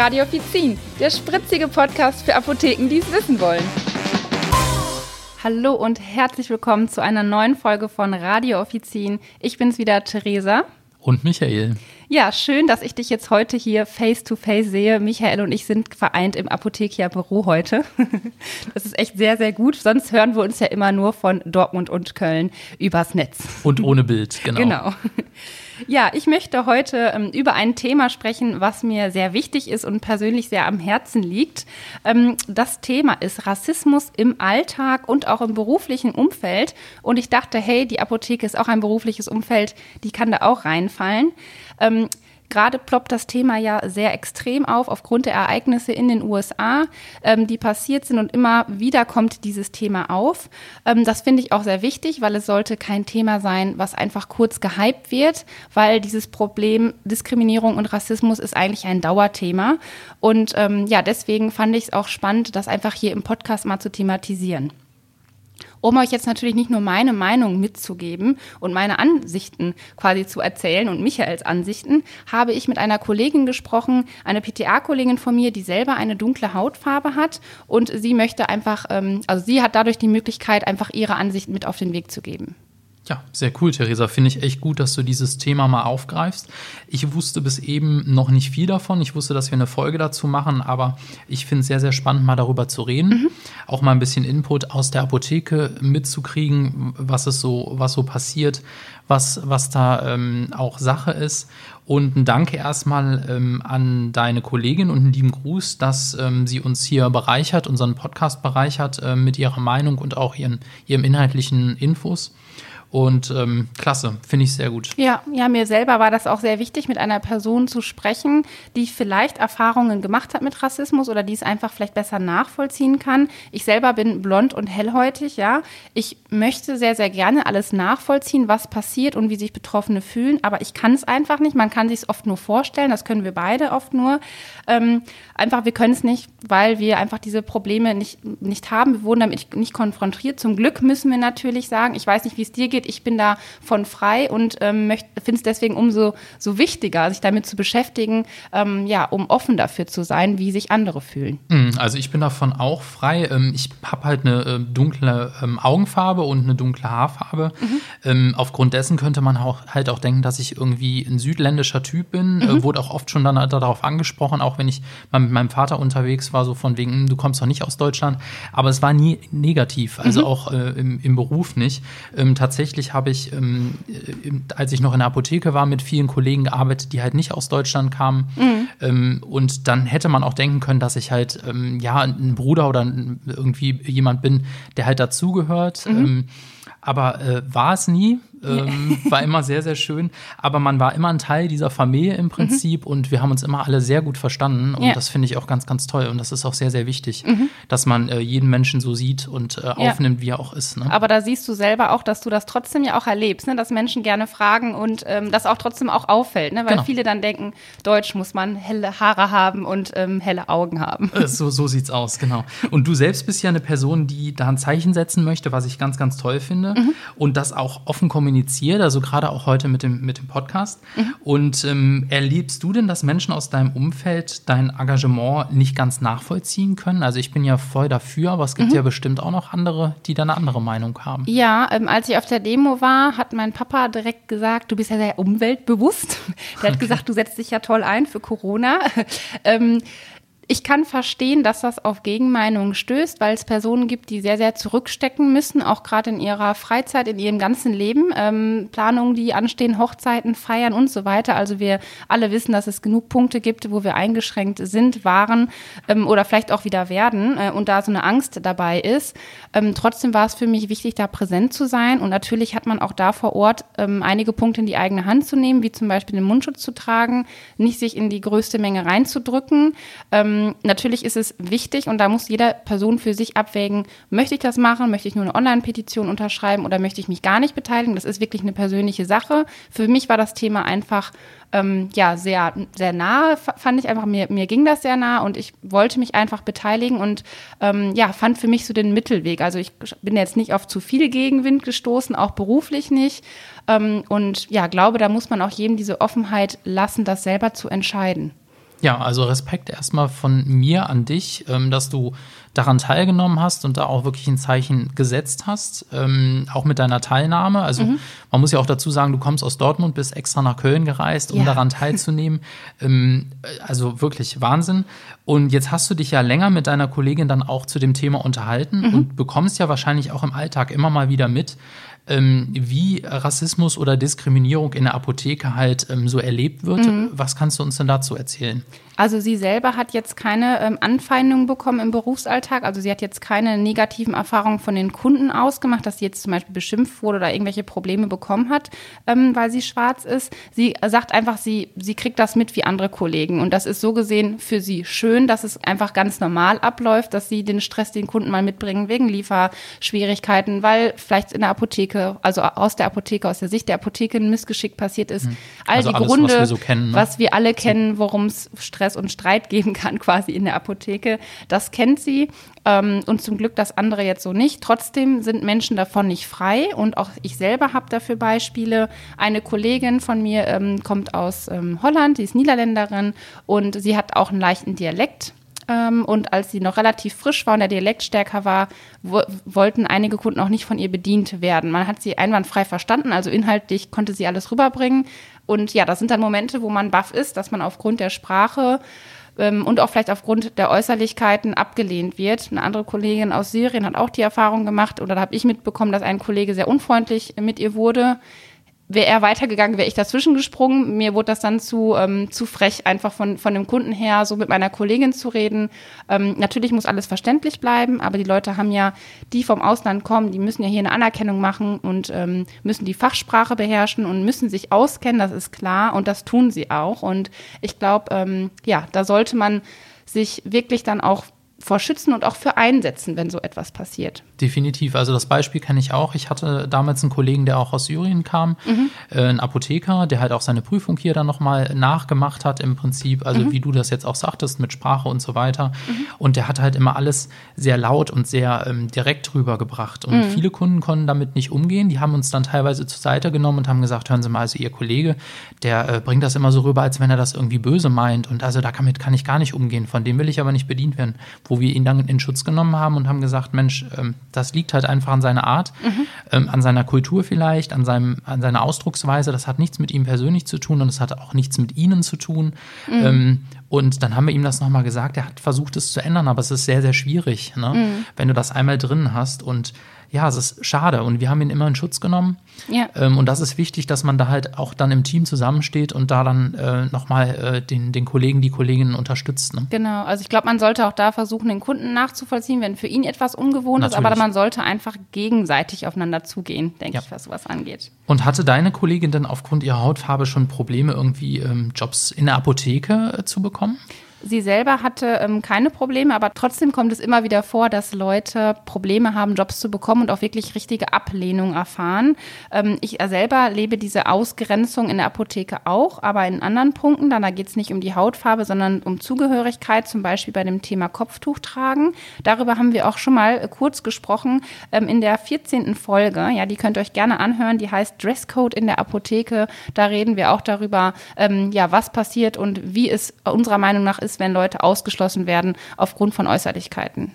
Radio Offizin, der spritzige Podcast für Apotheken, die es wissen wollen. Hallo und herzlich willkommen zu einer neuen Folge von Radio Offizin. Ich bin's wieder, Theresa. Und Michael. Ja, schön, dass ich dich jetzt heute hier face to face sehe. Michael und ich sind vereint im Apothekia Büro heute. Das ist echt sehr, sehr gut. Sonst hören wir uns ja immer nur von Dortmund und Köln übers Netz. Und ohne Bild, genau. Genau. Ja, ich möchte heute ähm, über ein Thema sprechen, was mir sehr wichtig ist und persönlich sehr am Herzen liegt. Ähm, das Thema ist Rassismus im Alltag und auch im beruflichen Umfeld. Und ich dachte, hey, die Apotheke ist auch ein berufliches Umfeld, die kann da auch reinfallen. Ähm, Gerade ploppt das Thema ja sehr extrem auf aufgrund der Ereignisse in den USA, ähm, die passiert sind und immer wieder kommt dieses Thema auf. Ähm, das finde ich auch sehr wichtig, weil es sollte kein Thema sein, was einfach kurz gehypt wird, weil dieses Problem Diskriminierung und Rassismus ist eigentlich ein Dauerthema. Und ähm, ja, deswegen fand ich es auch spannend, das einfach hier im Podcast mal zu thematisieren. Um euch jetzt natürlich nicht nur meine Meinung mitzugeben und meine Ansichten quasi zu erzählen und Michaels Ansichten, habe ich mit einer Kollegin gesprochen, eine PTA-Kollegin von mir, die selber eine dunkle Hautfarbe hat und sie möchte einfach, ähm, also sie hat dadurch die Möglichkeit, einfach ihre Ansichten mit auf den Weg zu geben. Ja, sehr cool, Theresa. Finde ich echt gut, dass du dieses Thema mal aufgreifst. Ich wusste bis eben noch nicht viel davon. Ich wusste, dass wir eine Folge dazu machen, aber ich finde es sehr, sehr spannend, mal darüber zu reden. Mhm. Auch mal ein bisschen Input aus der Apotheke mitzukriegen, was es so, was so passiert, was, was da ähm, auch Sache ist. Und ein Danke erstmal ähm, an deine Kollegin und einen lieben Gruß, dass ähm, sie uns hier bereichert, unseren Podcast bereichert äh, mit ihrer Meinung und auch ihren, ihrem inhaltlichen Infos. Und ähm, klasse, finde ich sehr gut. Ja, ja, mir selber war das auch sehr wichtig, mit einer Person zu sprechen, die vielleicht Erfahrungen gemacht hat mit Rassismus oder die es einfach vielleicht besser nachvollziehen kann. Ich selber bin blond und hellhäutig, ja. Ich möchte sehr, sehr gerne alles nachvollziehen, was passiert und wie sich Betroffene fühlen, aber ich kann es einfach nicht. Man kann sich es oft nur vorstellen, das können wir beide oft nur. Ähm, einfach, wir können es nicht, weil wir einfach diese Probleme nicht, nicht haben. Wir wurden damit nicht konfrontiert. Zum Glück müssen wir natürlich sagen, ich weiß nicht, wie es dir geht, geht. Ich bin davon frei und ähm, finde es deswegen umso so wichtiger, sich damit zu beschäftigen, ähm, ja, um offen dafür zu sein, wie sich andere fühlen. Hm, also ich bin davon auch frei. Ähm, ich habe halt eine äh, dunkle ähm, Augenfarbe und eine dunkle Haarfarbe. Mhm. Ähm, aufgrund dessen könnte man auch, halt auch denken, dass ich irgendwie ein südländischer Typ bin. Äh, mhm. Wurde auch oft schon dann darauf angesprochen, auch wenn ich mal mit meinem Vater unterwegs war, so von wegen, hm, du kommst doch nicht aus Deutschland. Aber es war nie negativ, also mhm. auch äh, im, im, Beruf nicht. Ähm, tatsächlich tatsächlich habe ich, ähm, äh, als ich noch in der Apotheke war, mit vielen Kollegen gearbeitet, die halt nicht aus Deutschland kamen. Mhm. Ähm, und dann hätte man auch denken können, dass ich halt, ähm, ja, ein Bruder oder irgendwie jemand bin, der halt dazugehört. Mhm. Ähm, aber äh, war es nie ähm, war immer sehr, sehr schön. Aber man war immer ein Teil dieser Familie im Prinzip mhm. und wir haben uns immer alle sehr gut verstanden. Und ja. das finde ich auch ganz, ganz toll. Und das ist auch sehr, sehr wichtig, mhm. dass man äh, jeden Menschen so sieht und äh, aufnimmt, ja. wie er auch ist. Ne? Aber da siehst du selber auch, dass du das trotzdem ja auch erlebst, ne? dass Menschen gerne fragen und ähm, das auch trotzdem auch auffällt. Ne? Weil genau. viele dann denken, Deutsch muss man helle Haare haben und ähm, helle Augen haben. Äh, so, so sieht's aus, genau. Und du selbst bist ja eine Person, die da ein Zeichen setzen möchte, was ich ganz, ganz toll finde. Mhm. Und das auch offen kommuniziert kommuniziert, also gerade auch heute mit dem, mit dem Podcast. Mhm. Und ähm, erlebst du denn, dass Menschen aus deinem Umfeld dein Engagement nicht ganz nachvollziehen können? Also ich bin ja voll dafür, aber es gibt mhm. ja bestimmt auch noch andere, die da eine andere Meinung haben. Ja, ähm, als ich auf der Demo war, hat mein Papa direkt gesagt, du bist ja sehr umweltbewusst. Der hat gesagt, du setzt dich ja toll ein für Corona. ähm, ich kann verstehen, dass das auf Gegenmeinungen stößt, weil es Personen gibt, die sehr, sehr zurückstecken müssen, auch gerade in ihrer Freizeit, in ihrem ganzen Leben. Ähm, Planungen, die anstehen, Hochzeiten, Feiern und so weiter. Also wir alle wissen, dass es genug Punkte gibt, wo wir eingeschränkt sind, waren ähm, oder vielleicht auch wieder werden äh, und da so eine Angst dabei ist. Ähm, trotzdem war es für mich wichtig, da präsent zu sein. Und natürlich hat man auch da vor Ort ähm, einige Punkte in die eigene Hand zu nehmen, wie zum Beispiel den Mundschutz zu tragen, nicht sich in die größte Menge reinzudrücken. Ähm, ähm, natürlich ist es wichtig und da muss jeder Person für sich abwägen, möchte ich das machen, möchte ich nur eine Online-Petition unterschreiben oder möchte ich mich gar nicht beteiligen. Das ist wirklich eine persönliche Sache. Für mich war das Thema einfach ähm, ja sehr sehr nahe fand ich einfach mir mir ging das sehr nah und ich wollte mich einfach beteiligen und ähm, ja fand für mich so den Mittelweg also ich bin jetzt nicht auf zu viel Gegenwind gestoßen auch beruflich nicht ähm, und ja glaube da muss man auch jedem diese Offenheit lassen das selber zu entscheiden Ja, also Respekt erstmal von mir an dich, ähm, dass du daran teilgenommen hast und da auch wirklich ein Zeichen gesetzt hast, ähm, auch mit deiner Teilnahme. Also mhm. man muss ja auch dazu sagen, du kommst aus Dortmund, bist extra nach Köln gereist, um ja. daran teilzunehmen. ähm, also wirklich Wahnsinn. Und jetzt hast du dich ja länger mit deiner Kollegin dann auch zu dem Thema unterhalten mhm. und bekommst ja wahrscheinlich auch im Alltag immer mal wieder mit, ähm, wie Rassismus oder Diskriminierung in der Apotheke halt ähm, so erlebt wird. Mhm. Was kannst du uns denn dazu erzählen? Also sie selber hat jetzt keine ähm, Anfeindungen bekommen im Berufsalltag. Also sie hat jetzt keine negativen Erfahrungen von den Kunden ausgemacht, dass sie jetzt zum Beispiel beschimpft wurde oder irgendwelche Probleme bekommen hat, ähm, weil sie schwarz ist. Sie sagt einfach, sie, sie kriegt das mit wie andere Kollegen. Und das ist so gesehen für sie schön, dass es einfach ganz normal abläuft, dass sie den Stress den Kunden mal mitbringen wegen Lieferschwierigkeiten, weil vielleicht in der Apotheke, also aus der Apotheke, aus der Sicht der Apotheke ein Missgeschick passiert ist. Hm. All also die alles, Gründe, was wir, so kennen, ne? was wir alle kennen, worum es Stress Stress und Streit geben kann, quasi in der Apotheke. Das kennt sie ähm, und zum Glück das andere jetzt so nicht. Trotzdem sind Menschen davon nicht frei und auch ich selber habe dafür Beispiele. Eine Kollegin von mir ähm, kommt aus ähm, Holland, die ist Niederländerin und sie hat auch einen leichten Dialekt ähm, und als sie noch relativ frisch war und der Dialekt stärker war, wollten einige Kunden auch nicht von ihr bedient werden. Man hat sie einwandfrei verstanden, also inhaltlich konnte sie alles rüberbringen. Und ja, das sind dann Momente, wo man baff ist, dass man aufgrund der Sprache ähm, und auch vielleicht aufgrund der Äußerlichkeiten abgelehnt wird. Eine andere Kollegin aus Syrien hat auch die Erfahrung gemacht, oder da habe ich mitbekommen, dass ein Kollege sehr unfreundlich mit ihr wurde wäre er weitergegangen, wäre ich dazwischen gesprungen. Mir wurde das dann zu, ähm, zu frech, einfach von, von dem Kunden her so mit meiner Kollegin zu reden. Ähm, natürlich muss alles verständlich bleiben, aber die Leute haben ja, die vom Ausland kommen, die müssen ja hier eine Anerkennung machen und ähm, müssen die Fachsprache beherrschen und müssen sich auskennen, das ist klar und das tun sie auch. Und ich glaube, ähm, ja, da sollte man sich wirklich dann auch vor schützen und auch für einsetzen, wenn so etwas passiert. Definitiv. Also das Beispiel kenne ich auch. Ich hatte damals einen Kollegen, der auch aus Syrien kam, mhm. äh, ein Apotheker, der halt auch seine Prüfung hier dann nochmal nachgemacht hat im Prinzip. Also mhm. wie du das jetzt auch sagtest, mit Sprache und so weiter. Mhm. Und der hat halt immer alles sehr laut und sehr ähm, direkt rübergebracht. Und mhm. viele Kunden konnten damit nicht umgehen. Die haben uns dann teilweise zur Seite genommen und haben gesagt, hören Sie mal, also Ihr Kollege, der äh, bringt das immer so rüber, als wenn er das irgendwie böse meint. Und also damit kann ich gar nicht umgehen. Von dem will ich aber nicht bedient werden wo wir ihn dann in Schutz genommen haben und haben gesagt, Mensch, ähm, das liegt halt einfach an seiner Art, mhm. ähm, an seiner Kultur vielleicht, an, seinem, an seiner Ausdrucksweise. Das hat nichts mit ihm persönlich zu tun und es hat auch nichts mit Ihnen zu tun. Mhm. Ähm, und dann haben wir ihm das nochmal gesagt. Er hat versucht, es zu ändern, aber es ist sehr, sehr schwierig, ne? mhm. wenn du das einmal drin hast. Und ja, es ist schade und wir haben ihn immer in Schutz genommen. Ja. Ähm, und das ist wichtig, dass man da halt auch dann im Team zusammensteht und da dann äh, nochmal äh, den, den Kollegen, die Kolleginnen unterstützt. Ne? Genau, also ich glaube, man sollte auch da versuchen, den Kunden nachzuvollziehen, wenn für ihn etwas ungewohnt Natürlich. ist, aber man sollte einfach gegenseitig aufeinander zugehen, denke ja. ich, was sowas angeht. Und hatte deine Kollegin denn aufgrund ihrer Hautfarbe schon Probleme, irgendwie ähm, Jobs in der Apotheke äh, zu bekommen? Sie selber hatte ähm, keine Probleme, aber trotzdem kommt es immer wieder vor, dass Leute Probleme haben, Jobs zu bekommen und auch wirklich richtige Ablehnung erfahren. Ähm, ich selber lebe diese Ausgrenzung in der Apotheke auch, aber in anderen Punkten, dann da geht es nicht um die Hautfarbe, sondern um Zugehörigkeit, zum Beispiel bei dem Thema Kopftuch tragen. Darüber haben wir auch schon mal äh, kurz gesprochen ähm, in der 14. Folge. Ja, die könnt ihr euch gerne anhören. Die heißt Dresscode in der Apotheke. Da reden wir auch darüber, ähm, ja, was passiert und wie es unserer Meinung nach ist, ist, wenn Leute ausgeschlossen werden aufgrund von Äußerlichkeiten.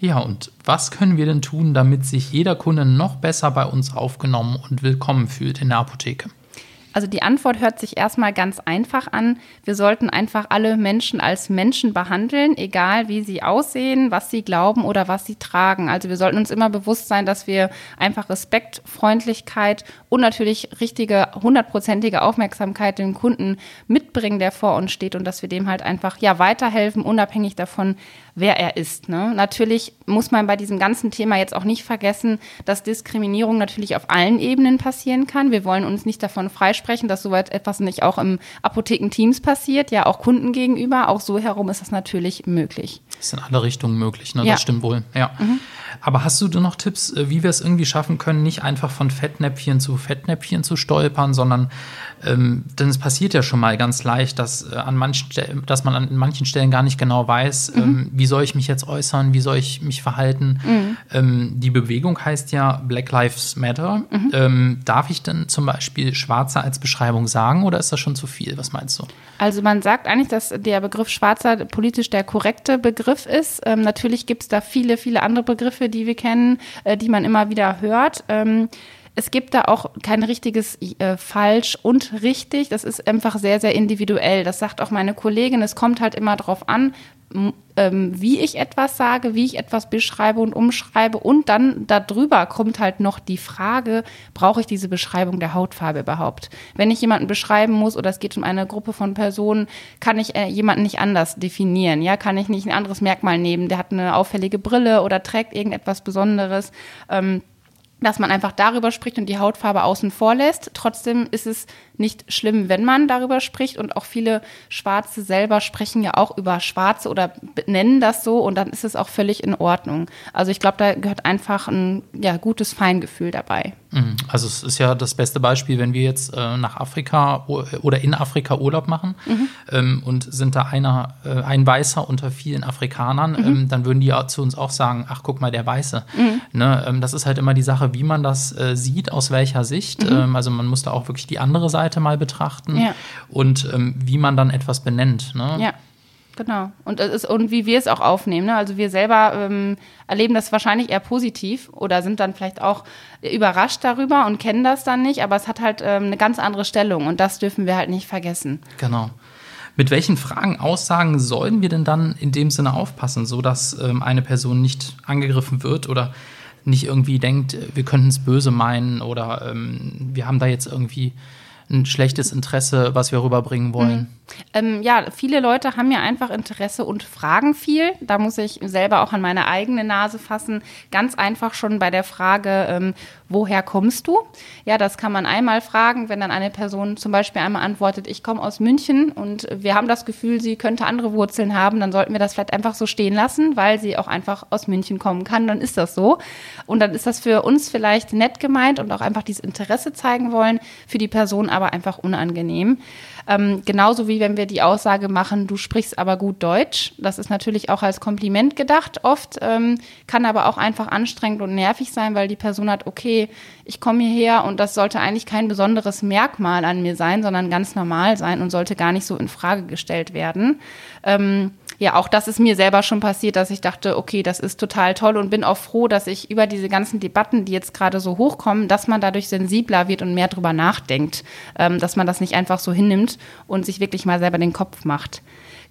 Ja, und was können wir denn tun, damit sich jeder Kunde noch besser bei uns aufgenommen und willkommen fühlt in der Apotheke? Also die Antwort hört sich erstmal ganz einfach an. Wir sollten einfach alle Menschen als Menschen behandeln, egal wie sie aussehen, was sie glauben oder was sie tragen. Also wir sollten uns immer bewusst sein, dass wir einfach Respekt, Freundlichkeit und natürlich richtige, hundertprozentige Aufmerksamkeit dem Kunden mitbringen, der vor uns steht und dass wir dem halt einfach ja weiterhelfen, unabhängig davon, wer er ist. Ne? Natürlich muss man bei diesem ganzen Thema jetzt auch nicht vergessen, dass Diskriminierung natürlich auf allen Ebenen passieren kann. Wir wollen uns nicht davon freisprechen, dass soweit etwas nicht auch im Apothekenteams passiert, ja auch Kunden gegenüber. Auch so herum ist das natürlich möglich. Das ist in alle Richtungen möglich, ne? Ja. Das stimmt wohl, ja. Mhm. Aber hast du denn noch Tipps, äh, wie wir es irgendwie schaffen können, nicht einfach von Fettnäpfchen zu Fettnäpfchen zu stolpern, sondern ähm, denn es passiert ja schon mal ganz leicht, dass, äh, an manchen dass man an manchen Stellen gar nicht genau weiß, Mhm. ähm, wie soll ich mich jetzt äußern, wie soll ich mich verhalten. Mhm. Ähm, die Bewegung heißt ja Black Lives Matter. Mhm. Ähm, darf ich denn zum Beispiel Schwarze als Beschreibung sagen oder ist das schon zu viel? Was meinst du? Also man sagt eigentlich, dass der Begriff Schwarzer politisch der korrekte Begriff ist. Ähm, natürlich gibt es da viele, viele andere Begriffe, die wir kennen, äh, die man immer wieder hört. Ähm, es gibt da auch kein richtiges äh, falsch und richtig. Das ist einfach sehr, sehr individuell. Das sagt auch meine Kollegin. Es kommt halt immer darauf an, wie ich etwas sage, wie ich etwas beschreibe und umschreibe. Und dann darüber kommt halt noch die Frage, brauche ich diese Beschreibung der Hautfarbe überhaupt? Wenn ich jemanden beschreiben muss oder es geht um eine Gruppe von Personen, kann ich äh, jemanden nicht anders definieren. Ja, kann ich nicht ein anderes Merkmal nehmen. Der hat eine auffällige Brille oder trägt irgendetwas Besonderes. Ähm, dass man einfach darüber spricht und die Hautfarbe außen vor lässt. Trotzdem ist es nicht schlimm, wenn man darüber spricht und auch viele Schwarze selber sprechen ja auch über Schwarze oder nennen das so und dann ist es auch völlig in Ordnung. Also ich glaube, da gehört einfach ein ja, gutes Feingefühl dabei. Mhm. Also es ist ja das beste Beispiel, wenn wir jetzt äh, nach Afrika oder in Afrika Urlaub machen ähm, und sind da einer, äh, ein Weißer unter vielen Afrikanern, ähm, dann würden die ja zu uns auch sagen, ach guck mal, der Weiße. Ne? Ähm, das ist halt immer die Sache, wie man das äh, sieht, aus welcher Sicht. Ähm, also man muss da auch wirklich die andere Seite mal betrachten Ja. und ähm, wie man dann etwas benennt. Ne? Ja. Genau. Und, ist, und wie wir es auch aufnehmen. Ne? Also wir selber ähm, erleben das wahrscheinlich eher positiv oder sind dann vielleicht auch überrascht darüber und kennen das dann nicht, aber es hat halt ähm, eine ganz andere Stellung und das dürfen wir halt nicht vergessen. Genau. Mit welchen Fragen, Aussagen sollen wir denn dann in dem Sinne aufpassen, sodass ähm, eine Person nicht angegriffen wird oder nicht irgendwie denkt, äh, wir könnten es böse meinen oder ähm, wir haben da jetzt irgendwie ein schlechtes Interesse, was wir rüberbringen wollen? Ähm, ja, viele Leute haben ja einfach Interesse und fragen viel. Da muss ich selber auch an meine eigene Nase fassen. Ganz einfach schon bei der Frage, ähm, woher kommst du? Ja, das kann man einmal fragen, wenn dann eine Person zum Beispiel einmal antwortet, ich komme aus München und wir haben das Gefühl, sie könnte andere Wurzeln haben, dann sollten wir das vielleicht einfach so stehen lassen, weil sie auch einfach aus München kommen kann. Dann ist das so. Und dann ist das für uns vielleicht nett gemeint und auch einfach dieses Interesse zeigen wollen, für die Person aber einfach unangenehm. Ähm, genauso wie wenn wir die Aussage machen, du sprichst aber gut Deutsch. Das ist natürlich auch als Kompliment gedacht oft, ähm, kann aber auch einfach anstrengend und nervig sein, weil die Person hat, okay, ich komme hierher und das sollte eigentlich kein besonderes Merkmal an mir sein, sondern ganz normal sein und sollte gar nicht so in Frage gestellt werden. Ähm, ja, auch das ist mir selber schon passiert, dass ich dachte, okay, das ist total toll und bin auch froh, dass ich über diese ganzen Debatten, die jetzt gerade so hochkommen, dass man dadurch sensibler wird und mehr drüber nachdenkt, ähm, dass man das nicht einfach so hinnimmt und sich wirklich mal selber den Kopf macht.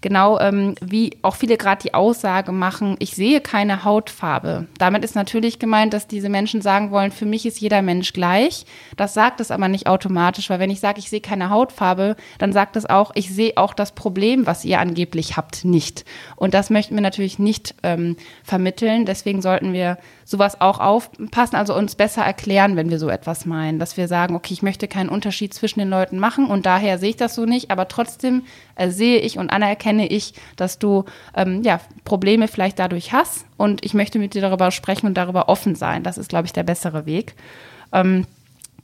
Genau ähm, wie auch viele gerade die Aussage machen, ich sehe keine Hautfarbe. Damit ist natürlich gemeint, dass diese Menschen sagen wollen, für mich ist jeder Mensch gleich. Das sagt es aber nicht automatisch, weil wenn ich sage, ich sehe keine Hautfarbe, dann sagt es auch, ich sehe auch das Problem, was ihr angeblich habt, nicht. Und das möchten wir natürlich nicht ähm, vermitteln. Deswegen sollten wir sowas auch aufpassen, also uns besser erklären, wenn wir so etwas meinen, dass wir sagen, okay, ich möchte keinen Unterschied zwischen den Leuten machen und daher sehe ich das so nicht, aber trotzdem äh, sehe ich und anerkenne ich, dass du ähm, ja, Probleme vielleicht dadurch hast und ich möchte mit dir darüber sprechen und darüber offen sein. Das ist, glaube ich, der bessere Weg. Ähm,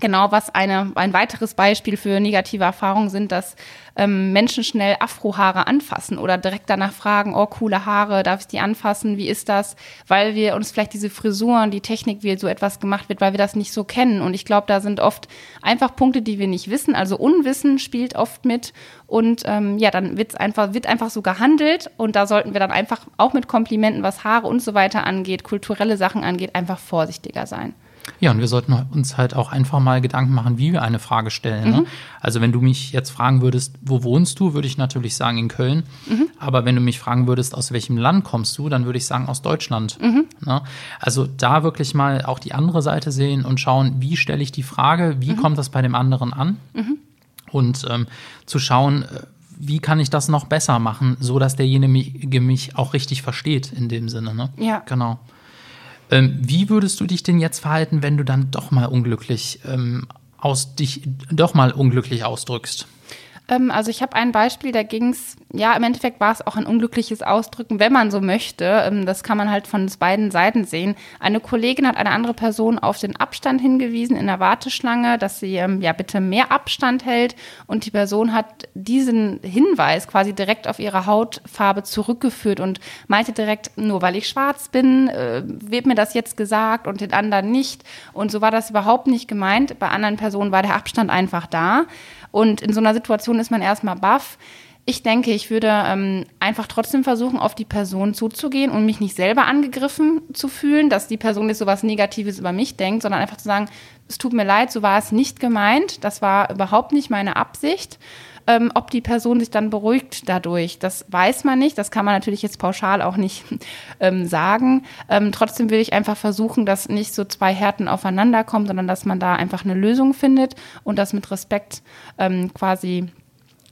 Genau, was eine, ein weiteres Beispiel für negative Erfahrungen sind, dass ähm, Menschen schnell Afrohaare anfassen oder direkt danach fragen, oh, coole Haare, darf ich die anfassen, wie ist das? Weil wir uns vielleicht diese Frisuren, die Technik, wie so etwas gemacht wird, weil wir das nicht so kennen. Und ich glaube, da sind oft einfach Punkte, die wir nicht wissen. Also Unwissen spielt oft mit. Und ähm, ja, dann wird's einfach, wird einfach so gehandelt. Und da sollten wir dann einfach auch mit Komplimenten, was Haare und so weiter angeht, kulturelle Sachen angeht, einfach vorsichtiger sein. Ja, und wir sollten uns halt auch einfach mal Gedanken machen, wie wir eine Frage stellen. Ne? Also wenn du mich jetzt fragen würdest, wo wohnst du, würde ich natürlich sagen in Köln. Aber wenn du mich fragen würdest, aus welchem Land kommst du, dann würde ich sagen aus Deutschland. Ne? Also da wirklich mal auch die andere Seite sehen und schauen, wie stelle ich die Frage, wie kommt das bei dem anderen an? Und ähm, zu schauen, äh, wie kann ich das noch besser machen, so dass derjenige mich auch richtig versteht in dem Sinne. Ne? Ja. Genau. Ähm, wie würdest du dich denn jetzt verhalten, wenn du dann doch mal unglücklich ähm, aus dich doch mal unglücklich ausdrückst? Ähm, also ich habe ein Beispiel, da ging es ja, im Endeffekt war es auch ein unglückliches Ausdrücken, wenn man so möchte. Ähm, das kann man halt von beiden Seiten sehen. Eine Kollegin hat eine andere Person auf den Abstand hingewiesen in der Warteschlange, dass sie ähm, ja bitte mehr Abstand hält. Und die Person hat diesen Hinweis quasi direkt auf ihre Hautfarbe zurückgeführt und meinte direkt, nur weil ich schwarz bin, äh, wird mir das jetzt gesagt und den anderen nicht. Und so war das überhaupt nicht gemeint. Bei anderen Personen war der Abstand einfach da. Und in so einer Situation ist man erstmal baff. Ich denke, ich würde ähm, einfach trotzdem versuchen, auf die Person zuzugehen und mich nicht selber angegriffen zu fühlen, dass die Person jetzt so was Negatives über mich denkt, sondern einfach zu sagen, es tut mir leid, so war es nicht gemeint, das war überhaupt nicht meine Absicht. Ähm, ob die Person sich dann beruhigt dadurch, das weiß man nicht. Das kann man natürlich jetzt pauschal auch nicht ähm, sagen. Ähm, trotzdem will ich einfach versuchen, dass nicht so zwei Härten aufeinander kommen, sondern dass man da einfach eine Lösung findet und das mit Respekt ähm, quasi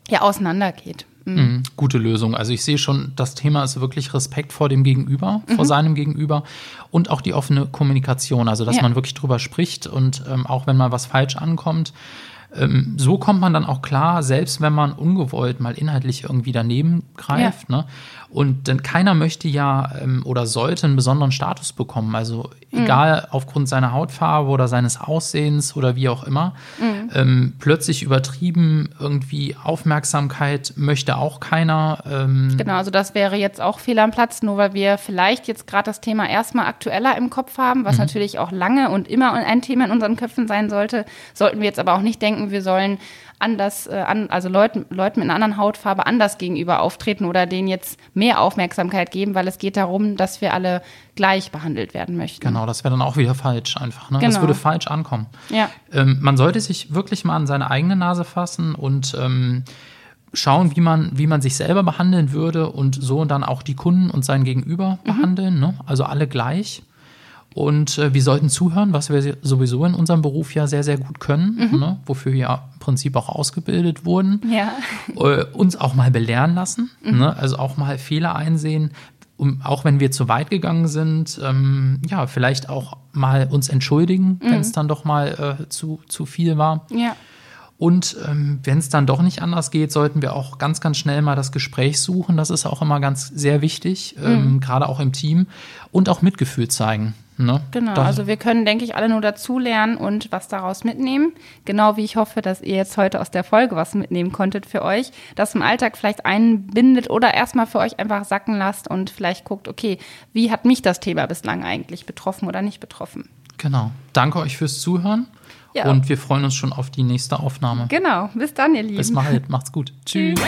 ja auseinandergeht. Mhm. Mhm, gute Lösung. Also ich sehe schon, das Thema ist wirklich Respekt vor dem Gegenüber, mhm. vor seinem Gegenüber und auch die offene Kommunikation. Also dass ja. man wirklich drüber spricht und ähm, auch wenn mal was falsch ankommt, ähm, so kommt man dann auch klar, selbst wenn man ungewollt mal inhaltlich irgendwie daneben greift. Ja. Ne? Und denn keiner möchte ja ähm, oder sollte einen besonderen Status bekommen. Also mhm. egal aufgrund seiner Hautfarbe oder seines Aussehens oder wie auch immer. Mhm. Ähm, plötzlich übertrieben irgendwie Aufmerksamkeit möchte auch keiner. Ähm genau, also das wäre jetzt auch fehl am Platz, nur weil wir vielleicht jetzt gerade das Thema erstmal aktueller im Kopf haben, was mhm. natürlich auch lange und immer ein Thema in unseren Köpfen sein sollte, sollten wir jetzt aber auch nicht denken, wir sollen anders, äh, an, also Leuten, Leuten mit einer anderen Hautfarbe anders gegenüber auftreten oder denen jetzt mehr Aufmerksamkeit geben, weil es geht darum, dass wir alle gleich behandelt werden möchten. Genau, das wäre dann auch wieder falsch einfach. Ne? Genau. Das würde falsch ankommen. Ja. Ähm, man sollte sich wirklich mal an seine eigene Nase fassen und ähm, schauen, wie man, wie man sich selber behandeln würde und so dann auch die Kunden und sein Gegenüber mhm. behandeln. Ne? Also alle gleich. Und äh, wir sollten zuhören, was wir sowieso in unserem Beruf ja sehr, sehr gut können, mhm. ne? wofür wir ja im Prinzip auch ausgebildet wurden. Ja. Äh, uns auch mal belehren lassen, mhm. ne? also auch mal Fehler einsehen, um, auch wenn wir zu weit gegangen sind, ähm, ja, vielleicht auch mal uns entschuldigen, mhm. wenn es dann doch mal äh, zu, zu viel war. Ja. Und ähm, wenn es dann doch nicht anders geht, sollten wir auch ganz, ganz schnell mal das Gespräch suchen. Das ist auch immer ganz sehr wichtig, ähm, mhm. gerade auch im Team. Und auch Mitgefühl zeigen. Ne? Genau, das also wir können, denke ich, alle nur dazulernen und was daraus mitnehmen. Genau wie ich hoffe, dass ihr jetzt heute aus der Folge was mitnehmen konntet für euch, das im Alltag vielleicht einbindet oder erstmal für euch einfach sacken lasst und vielleicht guckt, okay, wie hat mich das Thema bislang eigentlich betroffen oder nicht betroffen? Genau. Danke euch fürs Zuhören. Ja. Und wir freuen uns schon auf die nächste Aufnahme. Genau. Bis dann, ihr Lieben. Bis bald. Macht's gut. Tschüss.